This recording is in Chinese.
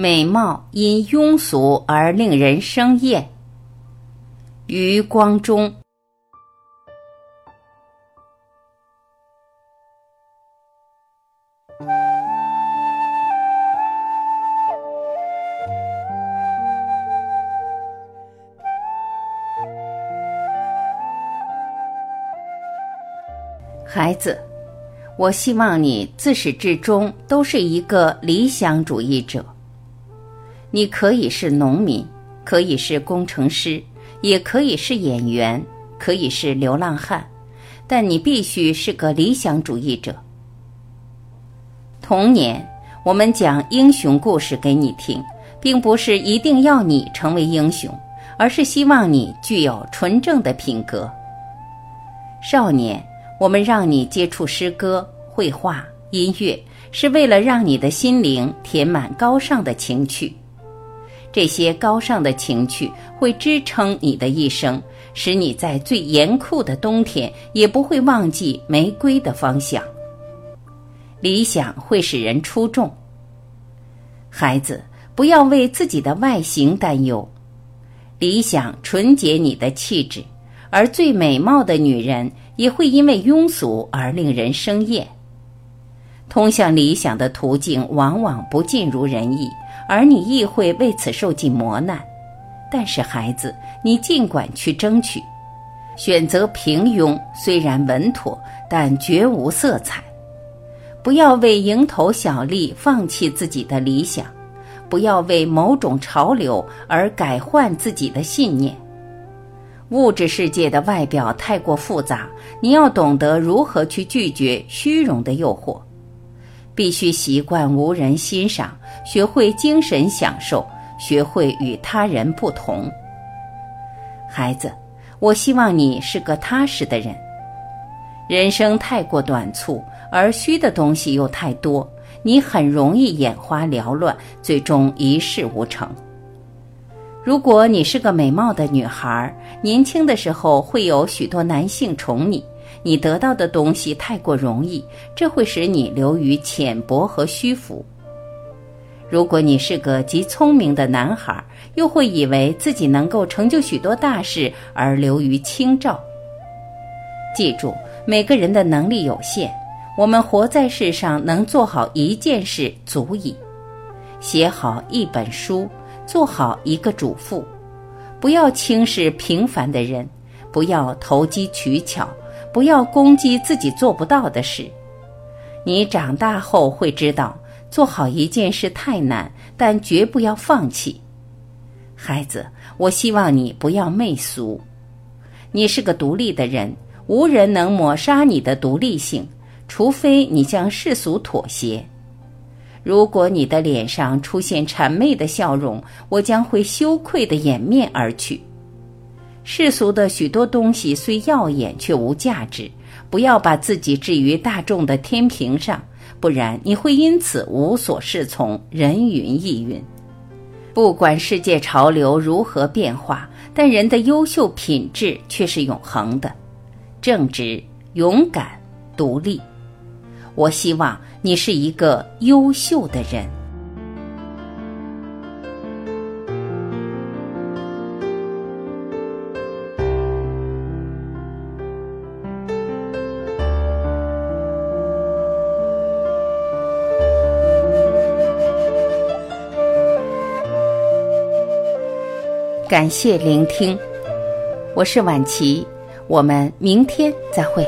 美貌因庸俗而令人生厌。余光中。孩子，我希望你自始至终都是一个理想主义者。你可以是农民，可以是工程师，也可以是演员，可以是流浪汉，但你必须是个理想主义者。童年，我们讲英雄故事给你听，并不是一定要你成为英雄，而是希望你具有纯正的品格。少年。我们让你接触诗歌、绘画、音乐，是为了让你的心灵填满高尚的情趣。这些高尚的情趣会支撑你的一生，使你在最严酷的冬天也不会忘记玫瑰的方向。理想会使人出众。孩子，不要为自己的外形担忧，理想纯洁你的气质，而最美貌的女人。也会因为庸俗而令人生厌。通向理想的途径往往不尽如人意，而你亦会为此受尽磨难。但是，孩子，你尽管去争取。选择平庸虽然稳妥，但绝无色彩。不要为蝇头小利放弃自己的理想，不要为某种潮流而改换自己的信念。物质世界的外表太过复杂，你要懂得如何去拒绝虚荣的诱惑，必须习惯无人欣赏，学会精神享受，学会与他人不同。孩子，我希望你是个踏实的人。人生太过短促，而虚的东西又太多，你很容易眼花缭乱，最终一事无成。如果你是个美貌的女孩，年轻的时候会有许多男性宠你，你得到的东西太过容易，这会使你流于浅薄和虚浮。如果你是个极聪明的男孩，又会以为自己能够成就许多大事而流于轻照。记住，每个人的能力有限，我们活在世上能做好一件事足矣，写好一本书。做好一个主妇，不要轻视平凡的人，不要投机取巧，不要攻击自己做不到的事。你长大后会知道，做好一件事太难，但绝不要放弃。孩子，我希望你不要媚俗。你是个独立的人，无人能抹杀你的独立性，除非你向世俗妥协。如果你的脸上出现谄媚的笑容，我将会羞愧的掩面而去。世俗的许多东西虽耀眼，却无价值。不要把自己置于大众的天平上，不然你会因此无所适从，人云亦云。不管世界潮流如何变化，但人的优秀品质却是永恒的：正直、勇敢、独立。我希望你是一个优秀的人。感谢聆听，我是晚琪，我们明天再会。